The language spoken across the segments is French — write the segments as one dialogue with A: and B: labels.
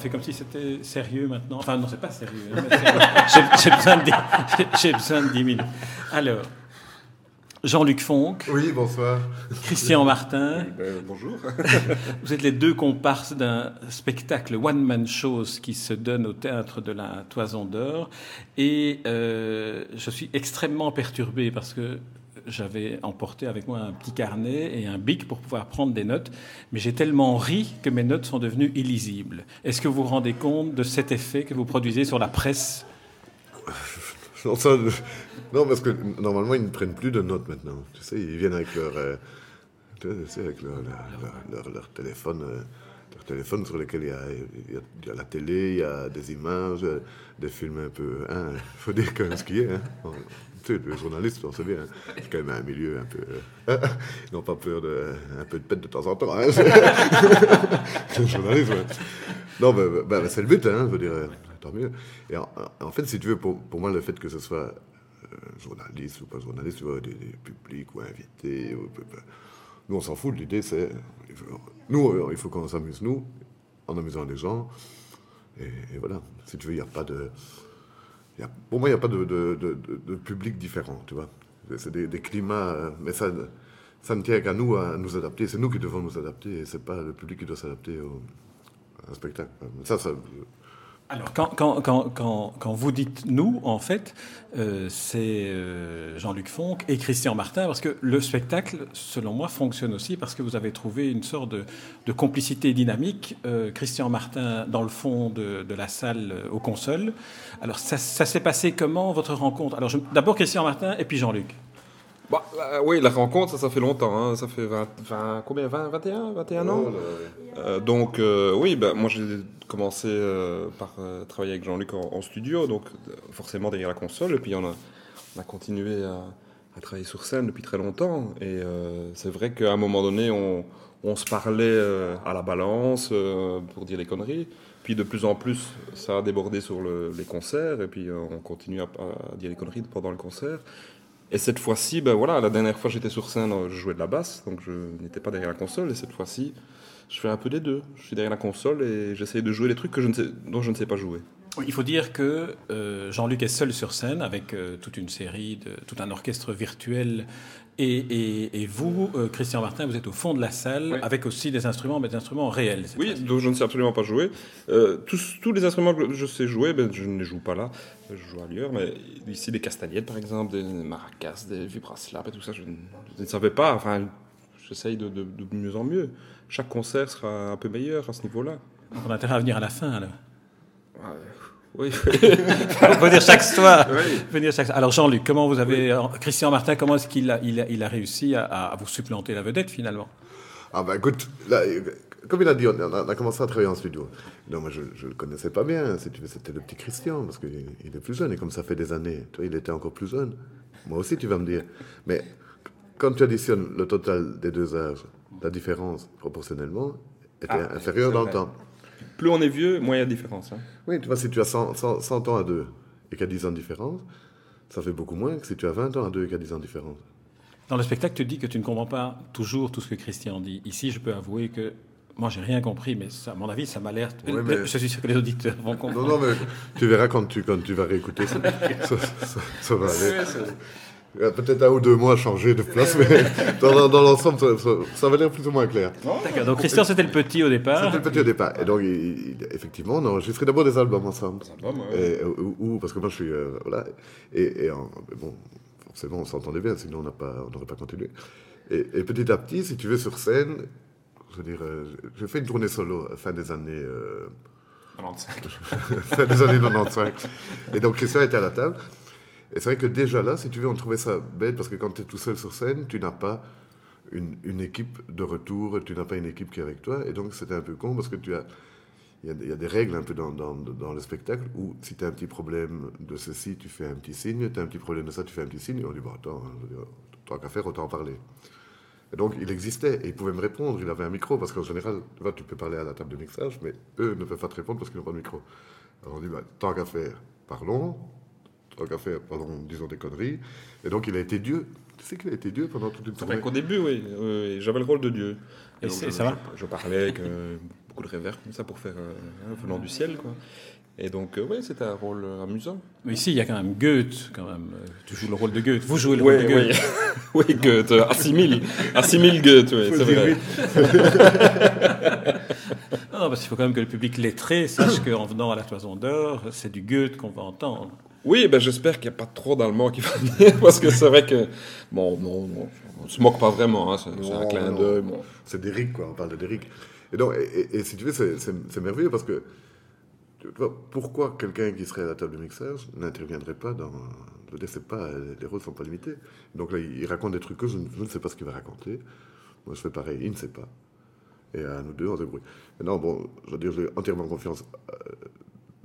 A: Fait comme si c'était sérieux maintenant. Enfin, non, c'est pas sérieux. hein, J'ai besoin, de besoin de 10 minutes. Alors, Jean-Luc Fonck,
B: Oui, bonsoir.
A: Christian Martin,
B: Ben, bonjour.
A: vous êtes les deux comparses d'un spectacle one-man show qui se donne au théâtre de la Toison d'Or. Et euh, je suis extrêmement perturbé parce que j'avais emporté avec moi un petit carnet et un bic pour pouvoir prendre des notes, mais j'ai tellement ri que mes notes sont devenues illisibles. Est-ce que vous vous rendez compte de cet effet que vous produisez sur la presse?
B: Non, parce que normalement, ils ne prennent plus de notes maintenant. Tu sais, ils viennent avec leur, euh, tu sais, avec leur, leur, leur- téléphone, euh, téléphone sur lequel il y, a, la télé, il y a des images, euh, des films un peu. Il faut dire quand même ce qu'il y a. Hein. Tu sais, les journalistes, on sait bien, hein. c'est quand même un milieu un peu. euh, ils n'ont pas peur de un peu de pète de temps en temps. Hein. C'est le journalisme. Non, ben, c'est le but, hein, je dire, euh, tant mieux. Et en, fait, si tu veux, pour, pour moi, le fait que ce soit euh, journaliste ou pas journaliste, vois, des, des publics ou invités, ou- nous, on s'en fout. L'idée, c'est. Nous, euh, il faut qu'on s'amuse, nous, en amusant les gens. Et, voilà. Si tu veux, il n'y a pas de. pour moi, il n'y a pas de, public différent, tu vois. C'est des, climats, euh, mais ça, ça ne tient qu'à nous à nous adapter. C'est nous qui devons nous adapter, et c'est pas le public qui doit s'adapter au, spectacle. Ça, ça,
A: Alors, quand, quand, quand, quand, vous dites nous, en fait, euh, c'est euh, Jean-Luc Fonck et Christian Martin, parce que le spectacle, selon moi, fonctionne aussi parce que vous avez trouvé une sorte de, de complicité dynamique. Euh, Christian Martin, dans le fond de, de la salle euh, aux consoles. Alors, ça, ça s'est passé comment, votre rencontre? Alors, d'abord Christian Martin et puis Jean-Luc.
C: Bah, euh, oui, la rencontre, ça, ça fait longtemps. hein. Ça fait 20, 20 combien 20, 21, 21 ans?
B: Oh là,
C: Euh, Donc, euh, oui, bah, moi j'ai commencé euh, par travailler avec Jean-Luc en, en studio, donc forcément derrière la console. Et puis on a, on a continué à, à travailler sur scène depuis très longtemps. Et c'est vrai qu'à un moment donné, on, on se parlait à la balance pour dire les conneries. Puis de plus en plus, ça a débordé sur le- les concerts. Et puis on continue à, à dire les conneries pendant le concert. Et cette fois-ci, ben voilà, la dernière fois j'étais sur scène, je jouais de la basse, donc je n'étais pas derrière la console. Et cette fois-ci, je fais un peu des deux. Je suis derrière la console et j'essaye de jouer les trucs que je ne sais, dont je ne sais pas jouer.
A: Il faut dire que euh, Jean-Luc est seul sur scène avec euh, toute une série, de, tout un orchestre virtuel. Et, et- et vous, euh, Christian Martin, vous êtes au fond de la salle
C: Oui.
A: avec aussi des instruments, mais des instruments réels.
C: Oui, donc je ne sais absolument pas jouer. Euh, tous, tous les instruments que je sais jouer, ben, je ne les joue pas là, je joue ailleurs. Mais ici, des castagnettes par exemple, des maracas, des vibraslaps et tout ça, je, ne- je ne savais pas. Enfin, j'essaye de, de- de mieux en mieux. Chaque concert sera un peu meilleur à ce niveau-là.
A: On a intérêt à venir à la fin, alors.
C: Oui.
A: On peut dire chaque soir.
C: Oui.
A: Dire chaque. Alors Jean-Luc, comment vous avez, euh, Christian Martin, comment est-ce qu'il a, il a, il a réussi à, à vous supplanter la vedette finalement?
B: Ah ben écoute, là, euh, comme il a dit, on a, on a commencé à travailler en studio. Non, moi je ne le connaissais pas bien, si tu veux, c'était le petit Christian, parce qu'il il est plus jeune, et comme ça fait des années, toi, il était encore plus jeune. Moi aussi, tu vas me dire. Mais quand tu additionnes le total des deux âges, la différence, proportionnellement, était
C: Ah,
B: inférieure dans le temps.
C: Plus on est vieux, moins il y a de différence. hein.
B: Oui, tu vois, si tu as 100, 100 100 ans à deux et qu'il y a 10 ans de différence, ça fait beaucoup moins que si tu as 20 ans à deux et qu'il y a 10 ans de différence.
A: Dans le spectacle, tu dis que tu ne comprends pas toujours tout ce que Christian dit. Ici, je peux avouer que moi, j'ai rien compris, mais ça, à mon avis, ça m'a l'air.
B: Oui, mais-
A: Je suis sûr que les auditeurs vont
B: Non,
A: comprendre.
B: non, mais tu verras quand tu, quand tu vas réécouter, ça, ça, ça- ça va aller. Il y a Peut-être un ou deux mois à changer de place, mais dans, l'ensemble, ça, ça, ça va l'air plus ou moins clair.
A: D'accord. Donc Christian, c'était le petit au départ.
B: C'était le petit au départ. Et donc, il- il- effectivement, on a enregistré d'abord des albums ensemble.
C: albums, ouais.
B: Et, ou, ou- parce que moi, je suis. euh, voilà. Et, et en- mais bon, forcément, on s'entendait bien, sinon on n'aurait pas continué. Et, et petit à petit, si tu veux, sur scène, je veux dire, euh, j'ai fait une tournée solo fin des années. euh,
C: 95.
B: fin des années 95. Et donc Christian était à la table. Et c'est vrai que déjà là, si tu veux, on trouvait ça bête parce que quand tu es tout seul sur scène, tu n'as pas une, équipe de retour, tu n'as pas une équipe qui est avec toi. Et donc c'était un peu con parce que tu as. il y, a, des règles un peu dans, le spectacle où si tu as un petit problème de ceci, tu fais un petit signe, tu as un petit problème de ça, tu fais un petit signe, et on dit, bon, attends, dire, tant qu'à faire, autant en parler. Et donc, il existait, et il pouvait me répondre, il avait un micro, parce qu'en général, tu peux parler à la table de mixage, mais eux ne peuvent pas te répondre parce qu'ils n'ont pas de micro. Alors on dit, bah, tant qu'à faire, parlons, tant qu'à faire, pardon, disons des conneries. Et donc, il a été Dieu. Tu sais qu'il a été Dieu pendant toute une tournée
C: qu'au début, oui, oui, oui, j'avais le rôle de Dieu.
A: Et
C: donc, je,
A: ça va
C: je, je parlais avec euh, beaucoup de réverb comme ça pour faire euh, hein, venant du ciel, quoi. Et donc, euh, ouais, c'était un rôle euh, amusant.
A: Mais ici, il y a quand même Goethe, quand même. Euh, Tu joues le rôle de Goethe. Vous jouez le
C: Oui,
A: rôle de
C: oui,
A: Goethe.
C: oui, Goethe, euh, assimile, assimile Goethe, oui, c'est vrai.
A: Non, parce qu'il faut quand même que le public lettré sache qu'en venant à la Toison d'Or, c'est du Goethe qu'on va entendre.
C: Oui, ben j'espère qu'il n'y a pas trop d'Allemands qui vont venir, parce que c'est vrai que, bon, non, non, on se moque pas vraiment, hein, c'est un clin d'œil, bon.
B: C'est d'Eric, quoi. On parle de d'Eric. Et, donc, et, et- et si tu veux, c'est- merveilleux parce que tu vois, pourquoi quelqu'un qui serait à la table de mixage n'interviendrait pas dans. Je veux dire, c'est pas, les rôles sont pas limités. Donc là, il, raconte des trucs que je, ne- je ne sais pas ce qu'il va raconter. Moi, je fais pareil, il ne sait pas. Et à nous deux, on se débrouille. Maintenant, bon, je veux dire, j'ai entièrement confiance euh,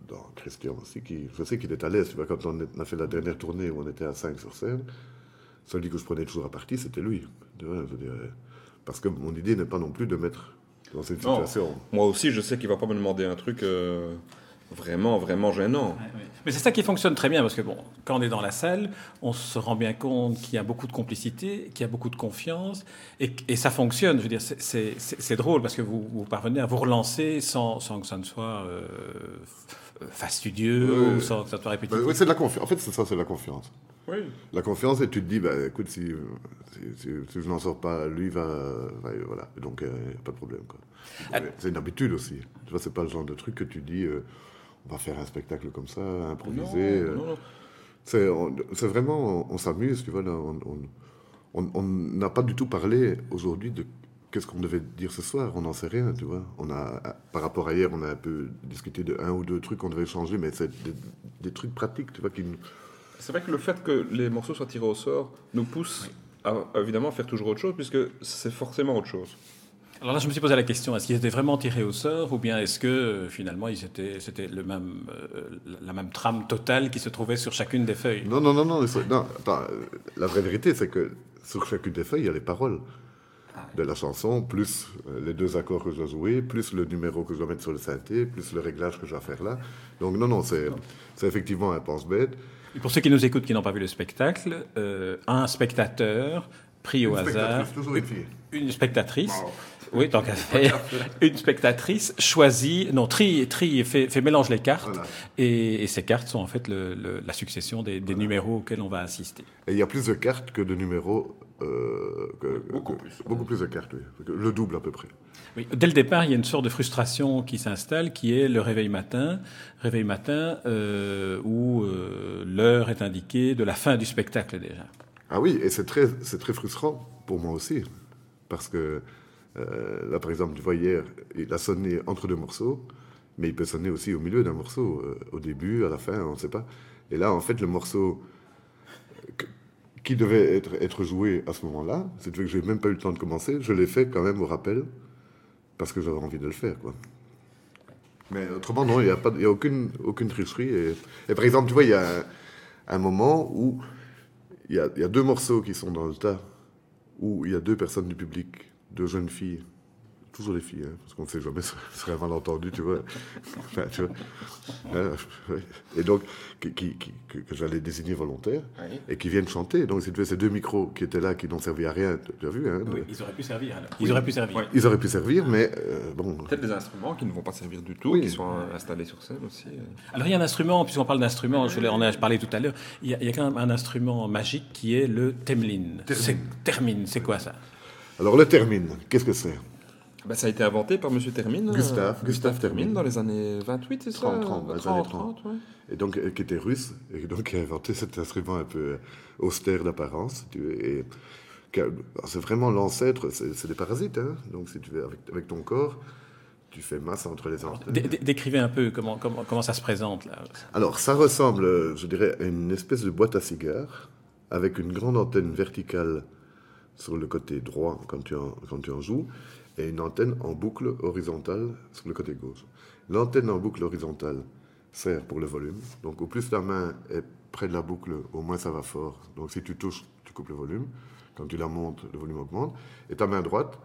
B: dans Christian aussi. Qui, je sais qu'il est à l'aise. Tu vois, quand on a fait la dernière tournée où on était à 5 sur scène, celui que je prenais toujours à partie, c'était lui. Parce que mon idée n'est pas non plus de mettre dans cette
C: Non.
B: situation.
C: Moi aussi, je sais qu'il va pas me demander un truc euh, vraiment, vraiment gênant.
A: Mais c'est ça qui fonctionne très bien, parce que bon, quand on est dans la salle, on se rend bien compte qu'il y a beaucoup de complicité, qu'il y a beaucoup de confiance, et, et ça fonctionne. Je veux dire, c'est- drôle, parce que vous, vous parvenez à vous relancer sans, sans que ça ne soit euh, fastidieux,
B: Ouais.
A: ou sans que ça soit
B: Ben,
A: répétitif.
B: oui, c'est de la confiance. En fait, c'est ça, c'est de la confiance.
C: Oui.
B: La confiance, et tu te dis, bah, écoute, si, si, si- si je n'en sors pas, lui va. va- voilà. Et donc, euh, pas de problème. quoi.
A: Ah.
B: C'est une habitude aussi. Tu vois, c'est pas le genre de truc que tu dis, euh, on va faire un spectacle comme ça, improviser. euh,
C: non, non.
B: C'est on- c'est vraiment, on, on s'amuse, tu vois. Là, on on- on- on n'a pas du tout parlé aujourd'hui de qu'est-ce qu'on devait dire ce soir? On n'en sait rien, tu vois. On a, par rapport à hier, on a un peu discuté de un ou deux trucs qu'on devait changer, mais c'est des, des trucs pratiques, tu vois, qui nous.
C: C'est vrai que le fait que les morceaux soient tirés au sort nous pousse à, à, évidemment faire toujours autre chose, puisque c'est forcément autre chose.
A: Alors là, je me suis posé la question est-ce qu'ils étaient vraiment tirés au sort, ou bien est-ce que euh, finalement, ils étaient- c'était le même, euh, la même trame totale qui se trouvait sur chacune des feuilles?
B: Non, non, non, non. non attends, euh, la vraie vérité, c'est que sur chacune des feuilles, il y a les paroles de la chanson, plus euh, les deux accords que je dois jouer, plus le numéro que je dois mettre sur le synthé, plus le réglage que je dois faire là. Donc, non, non, c'est effectivement un pense-bête.
A: Pour ceux qui nous écoutent, qui n'ont pas vu le spectacle, euh, un spectateur pris au
B: Une
A: hasard,
B: toujours une fille.
A: une spectatrice, oui, tant qu'à faire, une spectatrice choisit, non, trie, trie fait, fait mélange les cartes,
B: Voilà.
A: et, et ces cartes sont en fait le- le- la succession des, des numéros auxquels on va assister.
B: Et il y a plus de cartes que de numéros. euh, que-
C: Beaucoup
B: que-
C: plus.
B: Beaucoup plus de cartes, oui. Le double à peu près.
A: Oui, dès le départ, il y a une sorte de frustration qui s'installe, qui est le réveil matin, réveil matin euh, où euh, l'heure est indiquée de la fin du spectacle déjà.
B: Ah oui, et c'est très, c'est très frustrant pour moi aussi. Parce que euh, là, par exemple, tu vois, hier, il a sonné entre deux morceaux, mais il peut sonner aussi au milieu d'un morceau, euh, au début, à la fin, on ne sait pas. Et là, en fait, le morceau qui devait être, être joué à ce moment-là, c'est que je n'ai même pas eu le temps de commencer, je l'ai fait quand même au rappel, parce que j'avais envie de le faire. Quoi. Mais autrement, non, il n'y a, pas y a aucune, aucune tricherie. Et, et par exemple, tu vois, il y a un moment où il y, a, deux morceaux qui sont dans le tas, où il y a deux personnes du public, deux jeunes filles, toujours des filles, hein, parce qu'on ne sait jamais, ce serait un malentendu, tu vois. Enfin, tu vois. Hein. Et donc, qui, qui- qui- que, j'allais désigner volontaire,
C: Oui.
B: et qui viennent chanter. Donc, si tu veux, ces deux micros qui étaient là, qui n'ont servi à rien, tu as vu, hein,
A: ils auraient pu servir alors. Ils auraient pu servir.
C: Oui.
B: ils auraient pu servir, mais euh, bon.
C: Peut-être des instruments qui ne vont pas servir du tout,
B: Oui.
C: qui sont installés sur scène aussi. euh.
A: Alors il y a un instrument, puisqu'on parle d'instrument, je voulais en a parlé tout à l'heure, il y, a, il y a quand même un instrument magique qui est le temlin. C'est termine, c'est quoi ça?
B: Alors, le termine, qu'est-ce que c'est?
C: Ben, ça a été inventé par Monsieur Termine.
B: Gustave,
C: euh,
B: Gustave Termine.
C: dans les années 28, c'est ça
B: 30, 30, dans les années
C: 30, ouais.
B: et donc euh, qui était russe, et donc qui a inventé cet instrument un peu euh, austère d'apparence. Et c'est vraiment l'ancêtre, c'est des parasites. Hein, donc si tu veux, avec, avec ton corps, tu fais masse entre les antennes.
A: Dé- dé- Décrivez un peu comment, comment, comment ça se présente là.
B: Alors ça ressemble, euh, je dirais, à une espèce de boîte à cigares avec une grande antenne verticale sur le côté droit quand tu en, quand tu en joues, et une antenne en boucle horizontale sur le côté gauche. L'antenne en boucle horizontale sert pour le volume. Donc au plus ta main est près de la boucle, au moins ça va fort. Donc si tu touches, tu coupes le volume. Quand tu la montes, le volume augmente. Et ta main droite,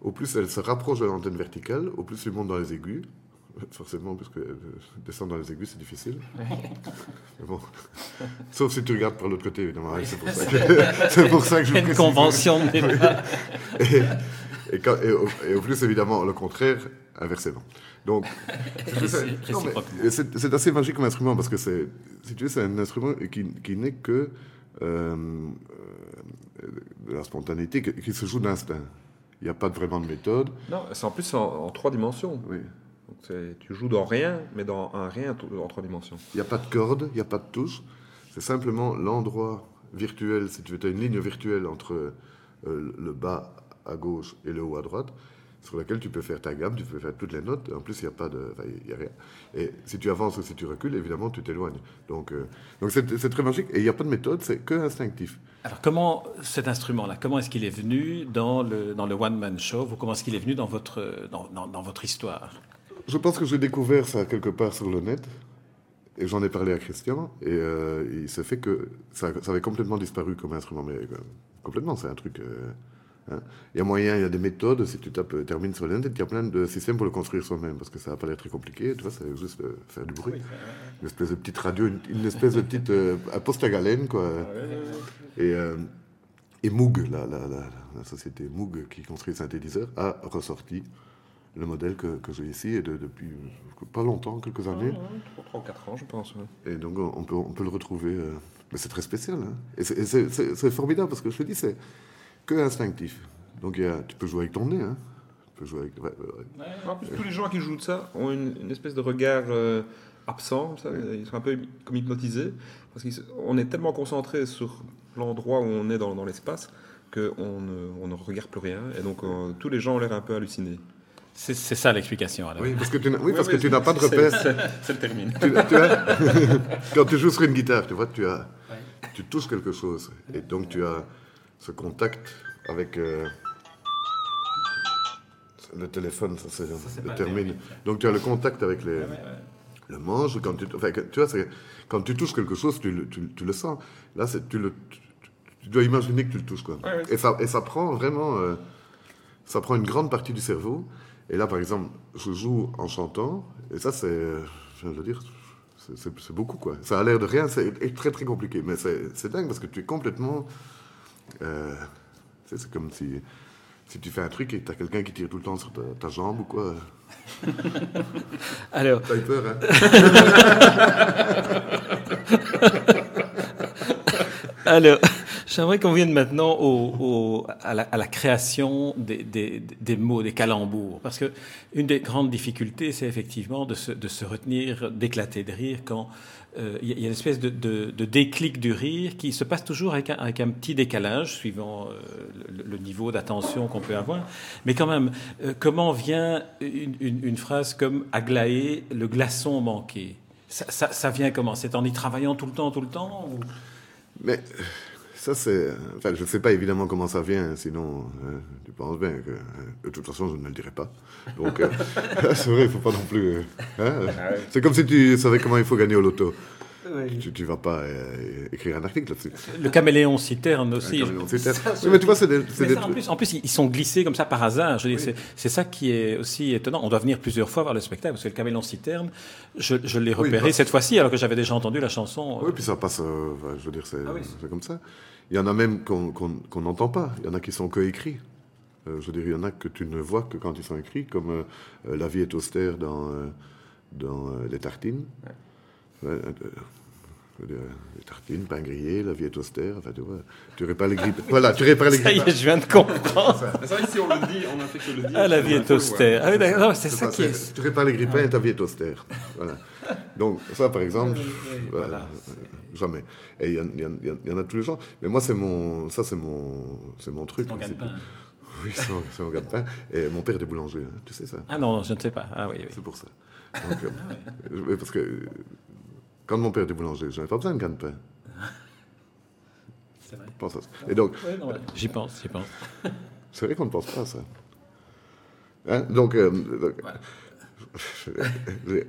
B: au plus elle se rapproche de l'antenne verticale, au plus tu montes dans les aigus. Forcément, parce que euh, descendre dans les aigus, c'est difficile. Mais bon. Sauf si tu regardes par l'autre côté, évidemment. C'est pour, ça que- pour ça que je
A: Une
B: précise.
A: convention débat.
B: Et, et quand- et au, et au plus, évidemment, le contraire, inversement. Donc, c'est- assez magique comme instrument parce que c'est, si tu veux, c'est un instrument qui, qui n'est que euh, euh, de la spontanéité, qui, qui se joue d'instinct. Il n'y a pas vraiment de méthode.
C: Non, c'est en plus en, en trois dimensions.
B: Oui.
C: Donc tu joues dans rien, mais dans un rien en trois dimensions.
B: Il n'y a pas de corde, il n'y a pas de touche. C'est simplement l'endroit virtuel, si tu veux, tu as une ligne virtuelle entre euh, le bas à gauche et le haut à droite, sur laquelle tu peux faire ta gamme, tu peux faire toutes les notes. En plus, il n'y a pas de, y a rien. Et si tu avances ou si tu recules, évidemment, tu t'éloignes. Donc, euh, donc c'est très magique. Et il n'y a pas de méthode, c'est que instinctif.
A: Alors, comment cet instrument-là, comment est-ce qu'il est venu dans le, dans le one-man show? Ou comment est-ce qu'il est venu dans votre, dans, dans- dans votre histoire?
B: Je pense que j'ai découvert ça quelque part sur le net. Et j'en ai parlé à Christian. Et euh, il se fait que ça, ça avait complètement disparu comme instrument. Mais euh, complètement, c'est un truc. Hein. Il y a moyen, il y a des méthodes. Si tu tapes termine sur le net, il y a plein de systèmes pour le construire soi-même. Parce que ça n'a pas l'air très compliqué. Tu vois, c'est juste euh, faire du bruit. Une espèce de petite radio, une, une espèce de petite. Euh, poste à galène, quoi. Et, euh, et Moog, la, la, la, la société Moog qui construit le synthétiseur, a ressorti le modèle que, que j'ai ici et de- depuis euh, pas longtemps, quelques années.
C: 3 ou 4 ans, je pense.
B: Et donc on peut, on peut le retrouver. mais c'est très spécial. hein. Et c'est formidable parce que je te dis, c'est que instinctif. Donc il y a- tu peux jouer avec ton nez. Hein. Tu peux jouer avec. ouais, ouais, ouais.
C: En plus, tous les gens qui jouent de ça ont une, une espèce de regard euh, absent, ça. ils sont un peu comme hypnotisés, parce qu'on est tellement concentré sur l'endroit où on est dans, dans l'espace qu'on ne, on ne regarde plus rien, et donc euh, tous les gens ont l'air un peu hallucinés.
A: C'est c'est ça l'explication. alors.
B: Oui, parce que tu n'as oui, parce
C: Ouais,
B: que tu
C: ouais,
B: n'as pas de repère.
C: c'est- C'est le termine.
B: tu, tu as- quand tu joues sur une guitare, tu vois, tu as, tu touches quelque chose, et donc tu as ce contact avec euh, le téléphone, ça c'est le
A: pas
B: termine.
A: bien,
B: Donc tu as le contact avec les, le manche. Quand tu, enfin, tu vois, quand tu touches quelque chose, tu le, tu, tu le sens. Là, c'est tu le, tu, dois imaginer que tu le touches, quoi. Et ça, et ça prend vraiment, euh, ça prend une grande partie du cerveau. Et là, par exemple, je joue en chantant, et ça, c'est, je veux dire, c'est- beaucoup, quoi. Ça a l'air de rien, c'est très très compliqué, mais c'est dingue parce que tu es complètement, euh, c'est comme si, si tu fais un truc et tu as quelqu'un qui tire tout le temps sur ta, ta jambe ou quoi.
A: Alors,
B: T'as eu peur, hein?
A: Alors, j'aimerais qu'on vienne maintenant à, la, création des, mots, des calembours. Parce que une des grandes difficultés, c'est effectivement de se, retenir, d'éclater de rire quand euh, il y, a- une espèce de, déclic du rire qui se passe toujours avec un, petit décalage suivant euh, le, niveau d'attention qu'on peut avoir. Mais quand même, euh, comment vient une, phrase comme Aglaé, le glaçon manqué ça, vient comment? C'est en y travaillant tout le temps, tout le temps
B: ça, c'est. Enfin, je ne sais pas évidemment comment ça vient, sinon euh, tu penses bien que. euh, de toute façon, je ne le dirai pas. Donc, euh, c'est vrai, il ne faut pas non plus. euh, hein, C'est comme si tu savais comment il faut gagner au loto. Tu ne vas pas euh, écrire un article là-dessus.
A: Le caméléon citerne aussi.
B: Cité. Oui, mais tu vois, c'est des, c'est
A: Mais
B: des
A: ça, en,
B: trucs.
A: plus, en plus, ils sont glissés comme ça par hasard. Je veux dire, c'est- C'est ça qui est aussi étonnant. On doit venir plusieurs fois voir le spectacle parce que le caméléon citerne, je, je l'ai
B: Oui,
A: repéré
B: bah-
A: cette fois-ci alors que j'avais déjà entendu la chanson.
B: Oui, puis ça passe. euh, je veux dire, c'est
A: Ah oui.
B: c'est comme ça. Il y en a même qu'on n'entend pas. Il y en a qui sont coécrits. Euh, je veux dire, il y en a que tu ne vois que quand ils sont écrits, comme euh, euh, La vie est austère dans, euh, dans euh, Les Tartines. Ouais, euh, les tartines, pain grillé, la vie est austère. Enfin, tu vois, tu répares les grippes. Voilà, tu répares les
A: Ça y
B: grippes.
A: est, je viens de comprendre.
C: C'est vrai que si on le dit, on a fait que le dire.
A: Ah, la vie est austère. Ah oui, d'accord, c'est ça
B: ça,
A: qui est.
B: Tu répares les grippins et ta vie est austère. Voilà. Donc, ça, par exemple, voilà,
A: voilà.
B: euh, jamais. Et il y, en- y y a tous les gens. Mais moi, c'est mon, ça, c'est mon, c'est mon truc.
A: Ton
B: C'est-
A: gagne-pain.
B: Oui, c'est mon, gagne-pain. Et mon père était boulanger, hein, tu sais ça.
A: Ah non, non, je ne sais pas. Ah oui, oui.
B: C'est pour ça. Donc, euh, je- parce que euh, quand mon père était boulanger, j'avais pas besoin de gagne-pain.
A: C'est vrai.
B: Pense à ça. Et donc,
A: Ouais, ouais. J'y pense, j'y pense.
B: c'est vrai qu'on ne pense pas à ça. Hein, donc, euh, donc, je-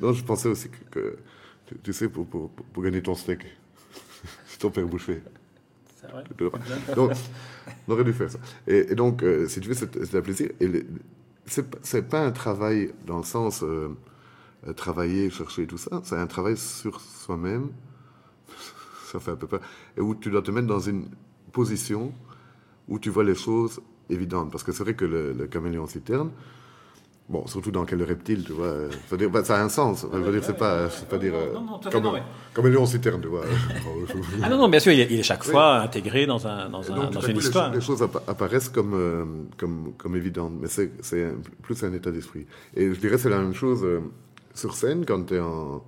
B: non, je pensais aussi que, que, tu, tu sais, pour, pour, pour gagner ton steak, c'est ton père boucher.
A: C'est vrai.
B: Donc, on aurait dû faire ça. Et, et donc, euh, si tu veux, c'est un plaisir. Et le- c'est pas- c'est pas un travail dans le sens euh, euh, travailler, chercher tout ça. C'est un travail sur soi-même. Ça fait un peu peur. Et où tu dois te mettre dans une position où tu vois les choses évidentes. Parce que c'est vrai que le, le caméléon citerne, bon, surtout dans quel reptile, tu vois, dire, bah, ça a un sens. Je veux dire, c'est pas, dire euh,
A: Non, non,
B: comme-
A: non, mais-
B: caméléon citerne, tu vois.
A: Ah non, non, bien sûr, il est, il est chaque fois intégré dans, un, dans, un-
B: donc,
A: une
B: coup,
A: histoire.
B: Les, choses appa- apparaissent comme, euh, comme, comme évidentes, mais c'est c'est un- plus un état d'esprit. Et je dirais c'est la même chose euh, sur scène quand tu es en.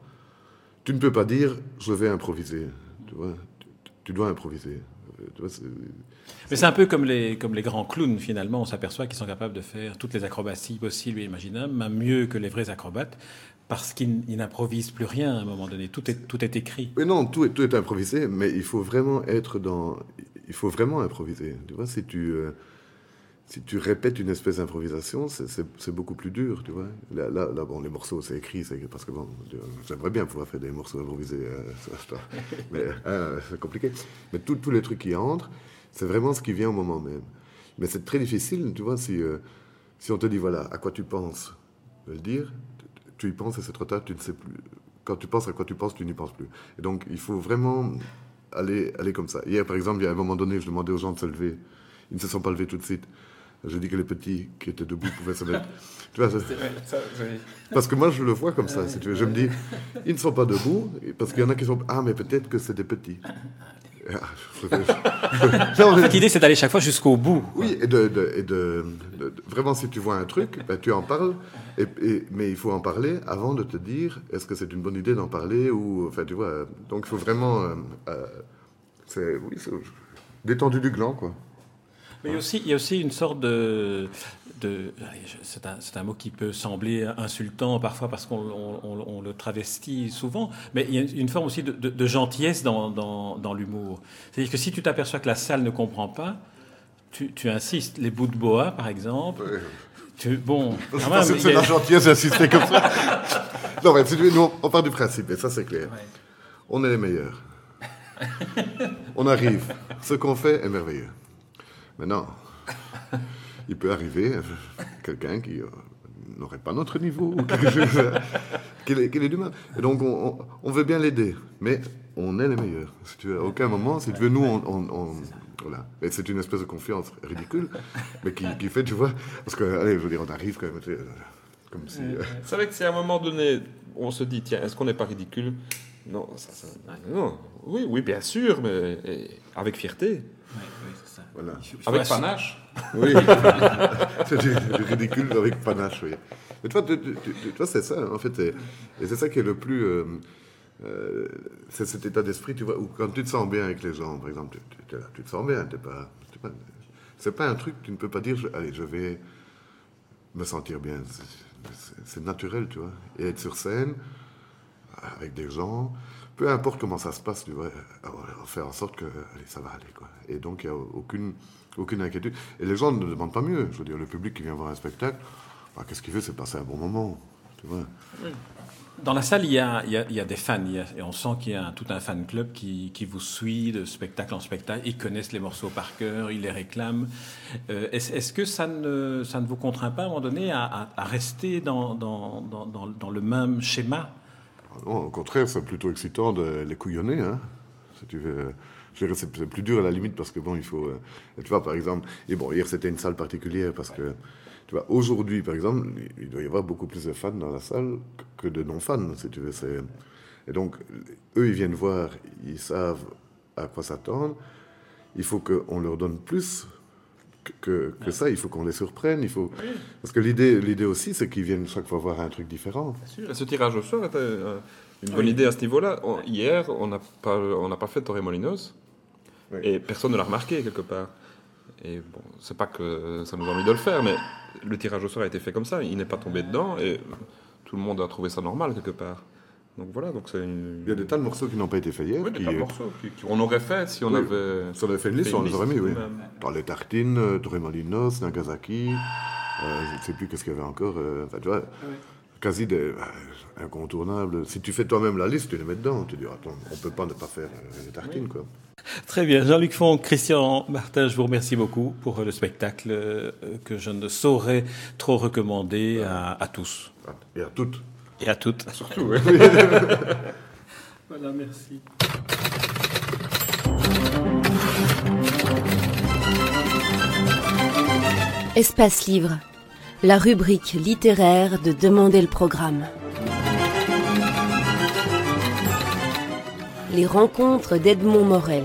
B: Tu ne peux pas dire je vais improviser. Tu vois, tu, tu dois improviser. Euh,
A: Mais c'est un peu comme les, comme les grands clowns, finalement. On s'aperçoit qu'ils sont capables de faire toutes les acrobaties possibles et imaginables, même mieux que les vrais acrobates, parce qu'ils ils n'improvisent plus rien à un moment donné. Tout est, tout est écrit.
B: Mais non, tout est, tout est improvisé, mais il faut vraiment être dans. Il faut vraiment improviser. Tu vois, si tu, euh, si tu répètes une espèce d'improvisation, c'est- beaucoup plus dur, tu vois. Là, bon, les morceaux, c'est écrit, c'est parce que bon, j'aimerais bien pouvoir faire des morceaux improvisés, ça. mais euh, c'est compliqué. Mais tous les trucs qui entrent, c'est vraiment ce qui vient au moment même. Mais c'est très difficile, tu vois, si, euh, on te dit, voilà, à quoi tu penses, de le dire, tu- y penses et c'est trop tard, tu ne sais plus. Quand tu penses à quoi tu penses, tu n'y penses plus. Et donc, il faut vraiment aller comme ça. Hier, par exemple, il y a un moment donné, je demandais aux gens de se lever. Ils ne se sont pas levés tout de suite. Je dis que les petits qui étaient debout pouvaient se mettre. Tu vois, ça- parce que moi, je le vois comme ça, si tu veux. Je me dis, ils ne sont pas debout, parce qu'il y en a qui sont. Ah, mais peut-être que c'est des petits. Ah, je- Non,
A: En fait, l'idée, c'est d'aller chaque fois jusqu'au bout.
B: oui, et, de, de- et de- de- de- vraiment, si tu vois un truc, ben, tu en parles, et, et- mais il faut en parler avant de te dire est-ce que c'est une bonne idée d'en parler ou, enfin, tu vois. euh, Donc, il faut vraiment, euh, euh, c'est, oui, c'est détendu du gland, quoi.
A: Mais il y a aussi, il y a aussi une sorte de. c'est, un, mot qui peut sembler insultant parfois parce qu'on on- on- on le travestit souvent, mais il y a une forme aussi de, de- de gentillesse dans, dans- dans l'humour. C'est-à-dire que si tu t'aperçois que la salle ne comprend pas, tu, tu insistes. Les bouts de boa, par exemple. Tu, bon,
B: C'est
A: a-
B: la gentillesse d'insister comme ça. non, mais nous, on part du principe, et ça, c'est clair. On est les meilleurs. on arrive. Ce qu'on fait est merveilleux. Maintenant, il peut arriver euh, quelqu'un qui euh, n'aurait pas notre niveau, ou quelque chose, qu'il ait, qu'il ait du mal. Et donc, on, veut bien l'aider, mais on est les meilleurs. Si tu veux, à aucun moment, si tu veux, nous, on... on- on- voilà. Et c'est une espèce de confiance ridicule, mais qui, qui fait, tu vois, parce que, allez, je veux dire, on arrive quand même, tu sais, comme si... euh,
C: C'est vrai que si à un moment donné, on se dit, tiens, est-ce qu'on n'est pas ridicule? Non, ça, ça- non. Oui, oui, bien sûr, mais avec fierté.
A: Ouais, oui, c'est.
B: Voilà.
C: Avec panache.
B: Oui, c'est du, du ridicule avec panache, oui. Mais toi, tu, tu- tu- toi, c'est ça, en fait. Et, et c'est ça qui est le plus. euh, euh, c'est cet état d'esprit, tu vois, où quand tu te sens bien avec les gens, par exemple, tu, là, tu te sens bien, t'es pas. C'est pas un truc, tu ne peux pas dire, je- allez, je vais me sentir bien. C'est naturel, tu vois. Et être sur scène, avec des gens, peu importe comment ça se passe, tu vois, euh, faire en sorte que allez, ça va aller. Quoi. Et donc, il n'y a aucune, aucune inquiétude. Et les gens ne demandent pas mieux. Je veux dire, le public qui vient voir un spectacle, bah, qu'est-ce qu'il veut C'est passer un bon moment. Tu vois.
A: Dans la salle, il y a, il y a- il y a des fans, et on sent qu'il y a tout un fan club qui, qui vous suit de spectacle en spectacle. Ils connaissent les morceaux par cœur, ils les réclament. Euh, est-ce, que ça ne, ça ne vous contraint pas à un moment donné à, à- rester dans, dans, dans, dans- le même schéma
B: non, au contraire, c'est plutôt excitant de les couillonner. Hein, si tu veux. C'est plus dur à la limite parce que bon, il faut. euh, tu vois, par exemple, et bon, hier c'était une salle particulière parce que, tu vois, aujourd'hui, par exemple, il doit y avoir beaucoup plus de fans dans la salle que de non-fans, si tu veux. Et donc, eux, ils viennent voir, ils savent à quoi s'attendre. Il faut qu'on leur donne plus que, ça. Il faut qu'on les surprenne. Il faut... Parce que l'idée, l'idée aussi, c'est qu'ils viennent chaque fois voir un truc différent.
C: Et ce tirage au sort était euh, une bonne idée à ce niveau-là. On- hier, on n'a pas, on n'a pas fait Torremolinos
B: Oui.
C: et personne ne l'a remarqué quelque part. Et bon, c'est pas que ça nous a envie de le faire, mais le tirage au sort a été fait comme ça. Il n'est pas tombé dedans et tout le monde a trouvé ça normal quelque part. Donc voilà, donc c'est une.
B: Il y a des tas de morceaux qui n'ont pas été faits hier.
C: Oui, des
B: qui-
C: tas de morceaux qui- qu'on aurait fait si on
B: Oui.
C: avait.
B: Si on avait fait une liste, on les aurait mis, oui. Dans les tartines, euh, Torremolinos, Nagasaki, Euh, je ne sais plus qu'est-ce qu'il y avait encore. euh, enfin, tu vois, quasi des, bah, incontournables. Si tu fais toi-même la liste, tu les mets dedans. Tu dis, attends, on peut pas ne pas faire euh, les tartines, quoi.
A: Très bien. Jean-Luc Font, Christian Martin, je vous remercie beaucoup pour le spectacle euh, que je ne saurais trop recommander à, à tous
B: Et à toutes.
A: Et à toutes.
C: Surtout, ouais.
A: Voilà, merci.
D: Espace Livre, la rubrique littéraire de Demander le programme. Les rencontres d'Edmond Morel.